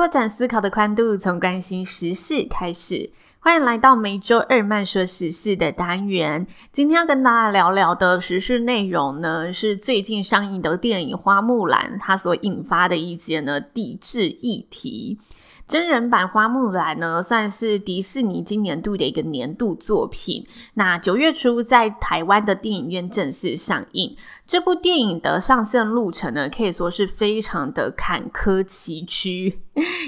拓展思考的宽度，从关心时事开始。欢迎来到每周二慢说时事的单元。今天要跟大家聊聊的时事内容呢，是最近上映的电影《花木兰》它所引发的一些呢抵制议题。真人版《花木兰》呢，算是迪士尼今年度的一个年度作品。那九月初在台湾的电影院正式上映。这部电影的上线路程呢，可以说是非常的坎坷崎岖，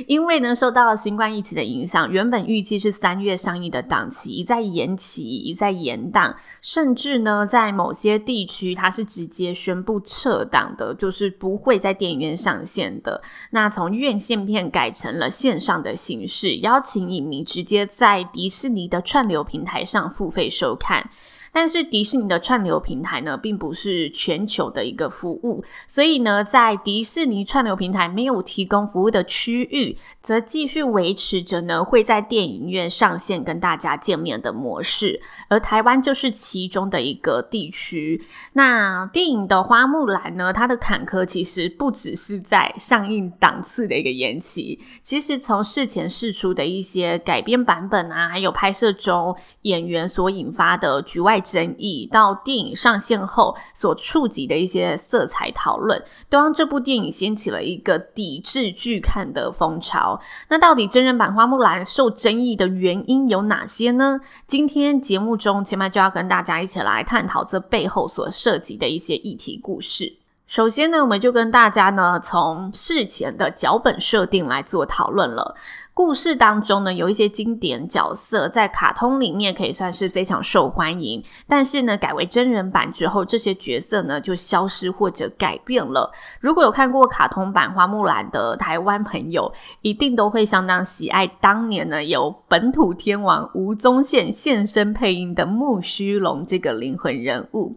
因为呢，受到了新冠疫情的影响，原本预计是三月上映的档期一再延期，一再延档，甚至呢，在某些地区它是直接宣布撤档的，就是不会在电影院上线的。那从院线片改成了线上的形式，邀请影迷直接在迪士尼的串流平台上付费收看。但是迪士尼的串流平台呢，并不是全球的一个服务，所以呢，在迪士尼串流平台没有提供服务的区域，则继续维持着呢，会在电影院上线跟大家见面的模式，而台湾就是其中的一个地区。那电影的花木兰呢，它的坎坷其实不只是在上映档次的一个延期，其实从事前试出的一些改编版本啊，还有拍摄中演员所引发的局外争议到电影上线后所触及的一些色彩讨论，都让这部电影掀起了一个抵制拒看的风潮。那到底真人版花木兰受争议的原因有哪些呢？今天节目中，前面就要跟大家一起来探讨这背后所涉及的一些议题故事。首先呢，我们就跟大家呢从事前的脚本设定来做讨论了。故事当中呢，有一些经典角色在卡通里面可以算是非常受欢迎，但是呢，改为真人版之后，这些角色呢就消失或者改变了。如果有看过卡通版花木兰的台湾朋友，一定都会相当喜爱当年呢由本土天王吴宗宪现身配音的木须龙这个灵魂人物。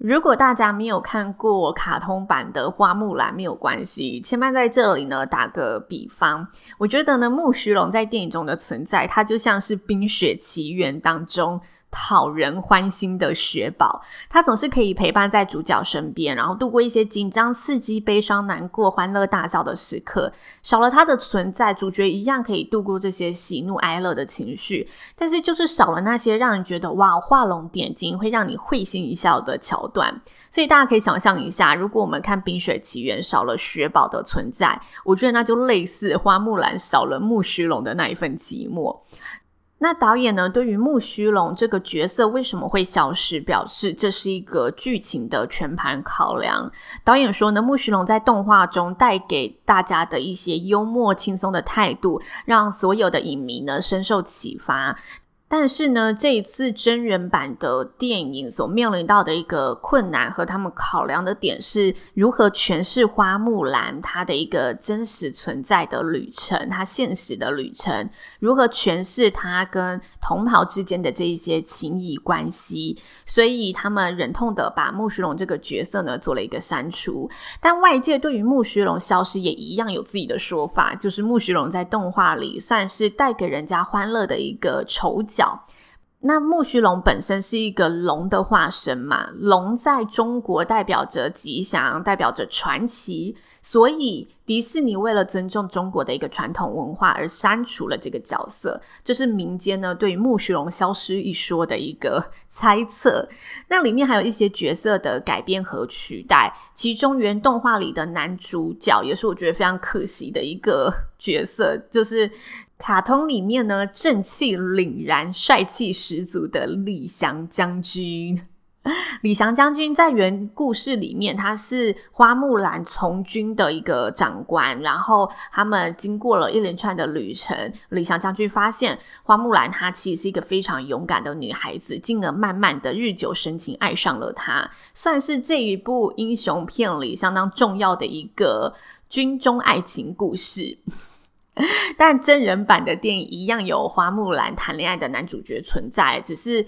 如果大家没有看过卡通版的花木兰，没有关系。千嫚在这里呢，打个比方，我觉得呢，木须龙在电影中的存在，它就像是《冰雪奇缘》当中。讨人欢心的雪宝，他总是可以陪伴在主角身边，然后度过一些紧张、刺激、悲伤、难过、欢乐、大笑的时刻。少了他的存在，主角一样可以度过这些喜怒哀乐的情绪，但是就是少了那些让人觉得哇，画龙点睛，会让你会心一笑的桥段。所以大家可以想象一下，如果我们看《冰雪奇缘》少了雪宝的存在，我觉得那就类似花木兰少了木须龙的那一份寂寞。那导演呢，对于木须龙这个角色为什么会消失，表示这是一个剧情的全盘考量。导演说呢，木须龙在动画中带给大家的一些幽默轻松的态度，让所有的影迷呢深受启发。但是呢，这一次真人版的电影所面临到的一个困难和他们考量的点是如何诠释花木兰她的一个真实存在的旅程，她现实的旅程，如何诠释她跟同袍之间的这一些情谊关系，所以他们忍痛的把木须龙这个角色呢做了一个删除。但外界对于木须龙消失也一样有自己的说法，就是木须龙在动画里算是带给人家欢乐的一个丑角。那木须龙本身是一个龙的化身嘛，龙在中国代表着吉祥，代表着传奇，所以迪士尼为了尊重中国的一个传统文化而删除了这个角色，这是民间呢对于木须龙消失一说的一个猜测。那里面还有一些角色的改编和取代，其中原动画里的男主角也是我觉得非常可惜的一个角色，就是。卡通里面呢，正气凛然、帅气十足的李翔将军，李祥将军在原故事里面，他是花木兰从军的一个长官。然后他们经过了一连串的旅程，李祥将军发现花木兰她其实是一个非常勇敢的女孩子，进而慢慢的日久生情，爱上了她，算是这一部英雄片里相当重要的一个军中爱情故事。但真人版的电影一样有花木兰谈恋爱的男主角存在，只是。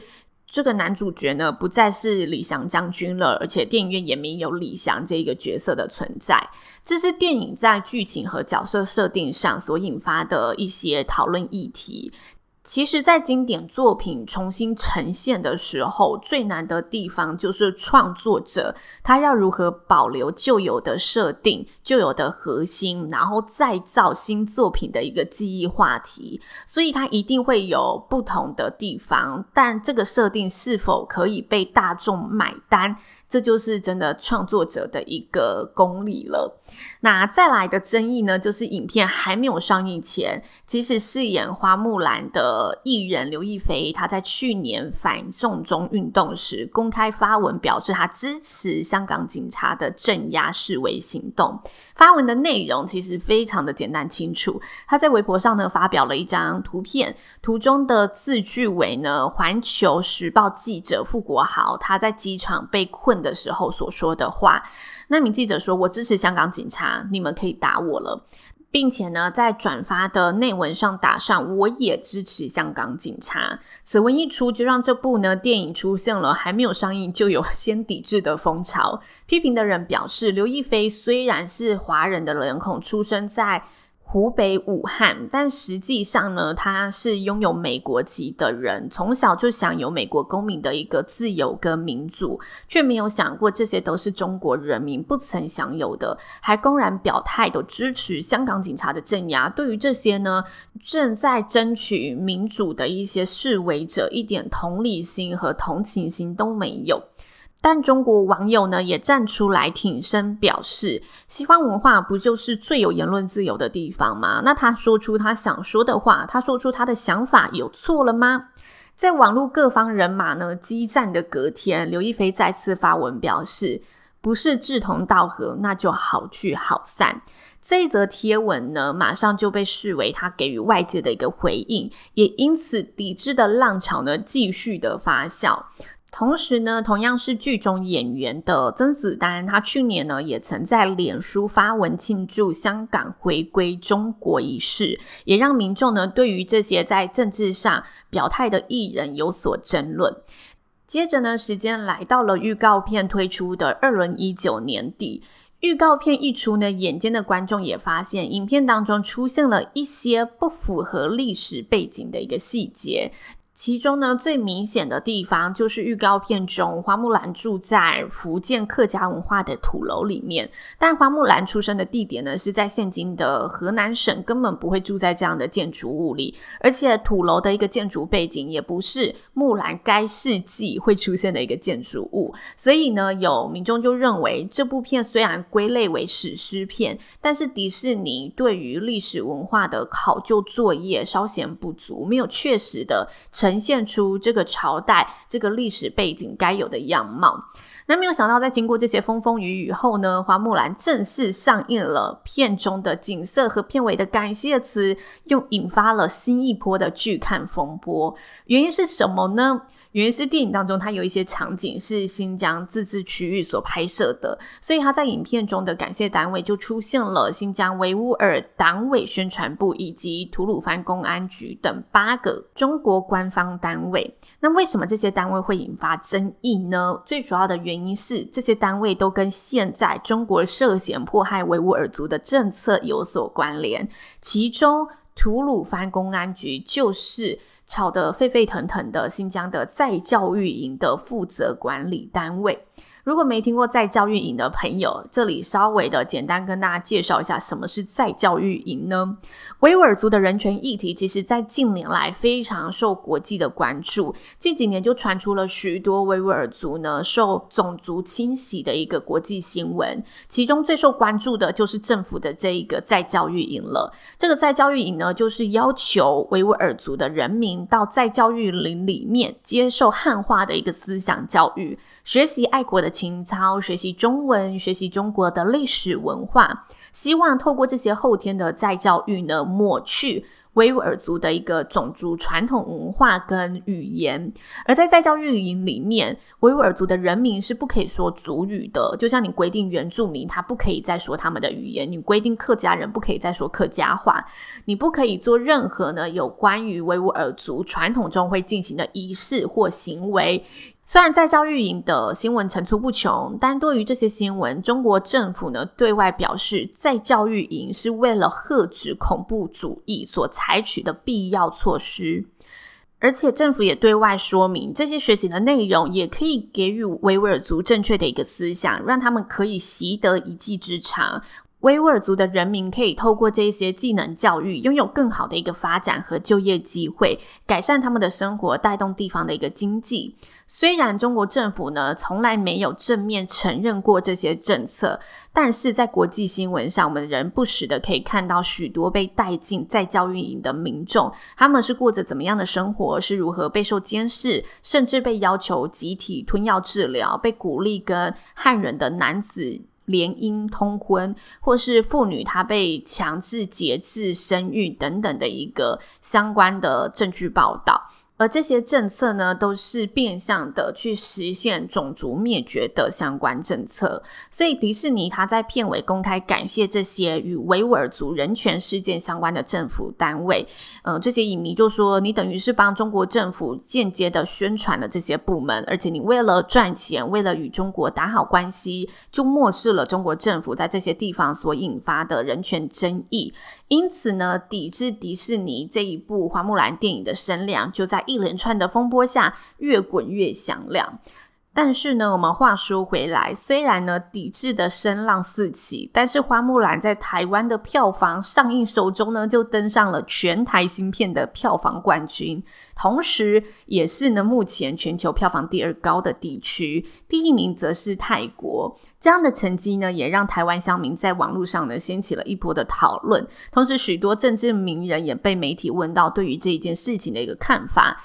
这个男主角呢，不再是李翔将军了，而且电影院也没有李翔这一个角色的存在。这是电影在剧情和角色设定上所引发的一些讨论议题。其实，在经典作品重新呈现的时候，最难的地方就是创作者他要如何保留旧有的设定、旧有的核心，然后再造新作品的一个记忆话题。所以，他一定会有不同的地方，但这个设定是否可以被大众买单？这就是真的创作者的一个功力了。那再来的争议呢，就是影片还没有上映前，其实饰演花木兰的呃艺人刘亦菲，她在去年反送中运动时公开发文表示，她支持香港警察的镇压示威行动。发文的内容其实非常的简单清楚，她在微博上呢发表了一张图片，图中的字句为呢《环球时报》记者傅国豪，他在机场被困的时候所说的话，那名记者说：“我支持香港警察，你们可以打我了。”并且呢，在转发的内文上打上“我也支持香港警察”。此文一出，就让这部呢电影出现了还没有上映就有先抵制的风潮。批评的人表示，刘亦菲虽然是华人的脸孔，出生在湖北武汉，但实际上呢，他是拥有美国籍的人，从小就享有美国公民的一个自由跟民主，却没有想过这些都是中国人民不曾享有的，还公然表态的支持香港警察的镇压。对于这些呢，正在争取民主的一些示威者，一点同理心和同情心都没有。但中国网友呢也站出来挺身表示，西方文化不就是最有言论自由的地方吗？那他说出他想说的话，他说出他的想法，有错了吗？在网络各方人马呢激战的隔天，刘亦菲再次发文表示，不是志同道合，那就好聚好散。这一则贴文呢，马上就被视为他给予外界的一个回应，也因此抵制的浪潮呢继续的发酵。同时呢，同样是剧中演员的甄子丹，他去年呢也曾在脸书发文庆祝香港回归中国一事，也让民众呢对于这些在政治上表态的艺人有所争论。接着呢，时间来到了预告片推出的二零一九年底，预告片一出呢，眼尖的观众也发现影片当中出现了一些不符合历史背景的一个细节。其中呢，最明显的地方就是预告片中花木兰住在福建客家文化的土楼里面，但花木兰出生的地点呢是在现今的河南省，根本不会住在这样的建筑物里，而且土楼的一个建筑背景也不是木兰该世纪会出现的一个建筑物，所以呢，有民众就认为这部片虽然归类为史诗片，但是迪士尼对于历史文化的考究作业稍显不足，没有确实的成。呈现出这个朝代、这个历史背景该有的样貌。那没有想到，在经过这些风风雨雨后呢，花木兰正式上映了。片中的景色和片尾的感谢词，又引发了新一波的剧看风波。原因是什么呢？原因是电影当中，它有一些场景是新疆自治区域所拍摄的，所以它在影片中的感谢单位就出现了新疆维吾尔党委宣传部以及吐鲁番公安局等八个中国官方单位。那为什么这些单位会引发争议呢？最主要的原因是这些单位都跟现在中国涉嫌迫害维吾尔族的政策有所关联，其中吐鲁番公安局就是。吵得沸沸腾腾的新疆的在教育营的负责管理单位，如果没听过再教育营的朋友，这里稍微的简单跟大家介绍一下什么是再教育营呢？维吾尔族的人权议题，其实在近年来非常受国际的关注。近几年就传出了许多维吾尔族呢受种族清洗的一个国际新闻，其中最受关注的就是政府的这一个再教育营了。这个再教育营呢，就是要求维吾尔族的人民到再教育营里面接受汉化的一个思想教育。学习爱国的情操，学习中文，学习中国的历史文化，希望透过这些后天的再教育呢，抹去维吾尔族的一个种族传统文化跟语言。而在再教育营里面，维吾尔族的人民是不可以说族语的，就像你规定原住民他不可以再说他们的语言，你规定客家人不可以再说客家话，你不可以做任何呢有关于维吾尔族传统中会进行的仪式或行为。虽然在教育营的新闻层出不穷，但对于这些新闻，中国政府呢对外表示，在教育营是为了遏止恐怖主义所采取的必要措施，而且政府也对外说明，这些学习的内容也可以给予维吾尔族正确的一个思想，让他们可以习得一技之长。维吾尔族的人民可以透过这些技能教育，拥有更好的一个发展和就业机会，改善他们的生活，带动地方的一个经济。虽然中国政府呢从来没有正面承认过这些政策，但是在国际新闻上，我们人不时的可以看到许多被带进再教育营的民众，他们是过着怎么样的生活，是如何备受监视，甚至被要求集体吞药治疗，被鼓励跟汉人的男子。联姻通婚，或是妇女她被强制节制生育等等的一个相关的证据报道。而这些政策呢，都是变相的去实现种族灭绝的相关政策。所以迪士尼他在片尾公开感谢这些与维吾尔族人权事件相关的政府单位。嗯、这些影迷就说，你等于是帮中国政府间接的宣传了这些部门，而且你为了赚钱，为了与中国打好关系，就漠视了中国政府在这些地方所引发的人权争议。因此呢，抵制迪士尼这一部花木兰电影的声量就在一连串的风波下越滚越响亮。但是呢，我们话说回来，虽然呢抵制的声浪四起，但是花木兰在台湾的票房上映首周呢就登上了全台新片的票房冠军，同时也是呢目前全球票房第二高的地区，第一名则是泰国。这样的成绩呢，也让台湾乡民在网络上呢掀起了一波的讨论。同时，许多政治名人也被媒体问到对于这一件事情的一个看法。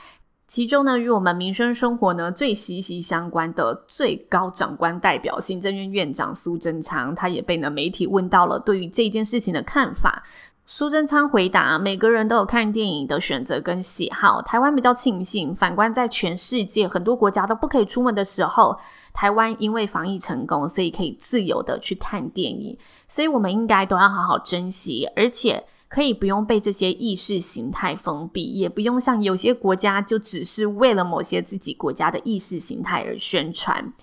其中呢，与我们民生生活呢最息息相关的最高长官代表行政院院长苏贞昌，他也被呢媒体问到了对于这件事情的看法。苏贞昌回答：“每个人都有看电影的选择跟喜好。台湾比较庆幸，反观在全世界很多国家都不可以出门的时候，台湾因为防疫成功，所以可以自由的去看电影。所以我们应该都要好好珍惜，而且可以不用被这些意识形态封闭，也不用像有些国家就只是为了某些自己国家的意识形态而宣传。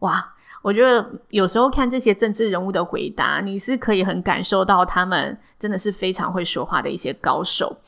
哇！”我觉得有时候看这些政治人物的回答，你是可以很感受到他们真的是非常会说话的一些高手。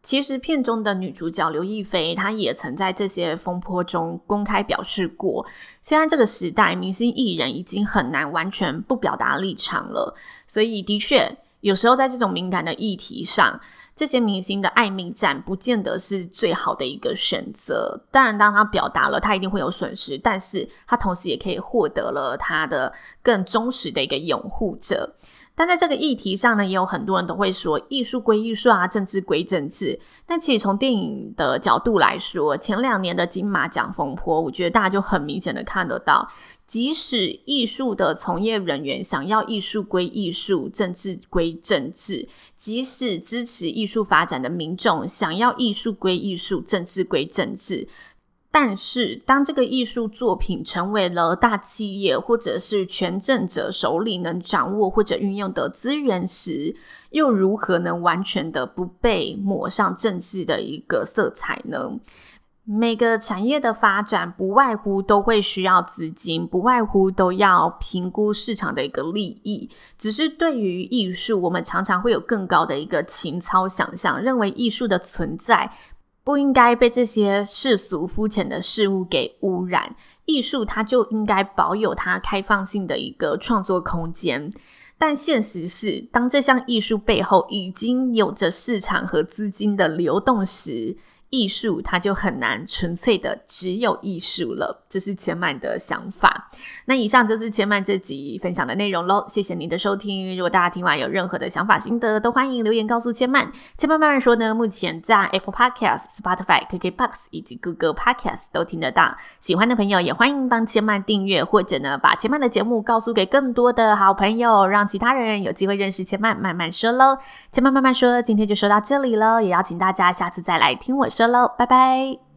其实片中的女主角刘亦菲，她也曾在这些风波中公开表示过，现在这个时代，明星艺人已经很难完全不表达立场了。所以的确，有时候在这种敏感的议题上，这些明星的爱命战不见得是最好的一个选择。当然，当他表达了，他一定会有损失，但是他同时也可以获得了他的更忠实的一个拥护者。但在这个议题上呢，也有很多人都会说，艺术归艺术啊，政治归政治。但其实从电影的角度来说，前两年的金马奖风波，我觉得大家就很明显的看得到。即使艺术的从业人员想要艺术归艺术，政治归政治；即使支持艺术发展的民众想要艺术归艺术，政治归政治，但是当这个艺术作品成为了大企业或者是权政者手里能掌握或者运用的资源时，又如何能完全的不被抹上政治的一个色彩呢？每个产业的发展不外乎都会需要资金，不外乎都要评估市场的一个利益。只是对于艺术，我们常常会有更高的一个情操想象，认为艺术的存在不应该被这些世俗肤浅的事物给污染。艺术它就应该保有它开放性的一个创作空间。但现实是，当这项艺术背后已经有着市场和资金的流动时，艺术它就很难纯粹的只有艺术了，这是千曼的想法。那以上就是千曼这集分享的内容喽，谢谢您的收听。如果大家听完有任何的想法心得，都欢迎留言告诉千曼。千嫚慢慢说呢，目前在 Apple Podcast、Spotify、KKBox 以及 Google Podcast 都听得到。喜欢的朋友也欢迎帮千曼订阅，或者呢把千曼的节目告诉给更多的好朋友，让其他人有机会认识千曼慢慢说喽。千嫚慢慢说，今天就说到这里喽，也邀请大家下次再来听我说说。喽，拜拜。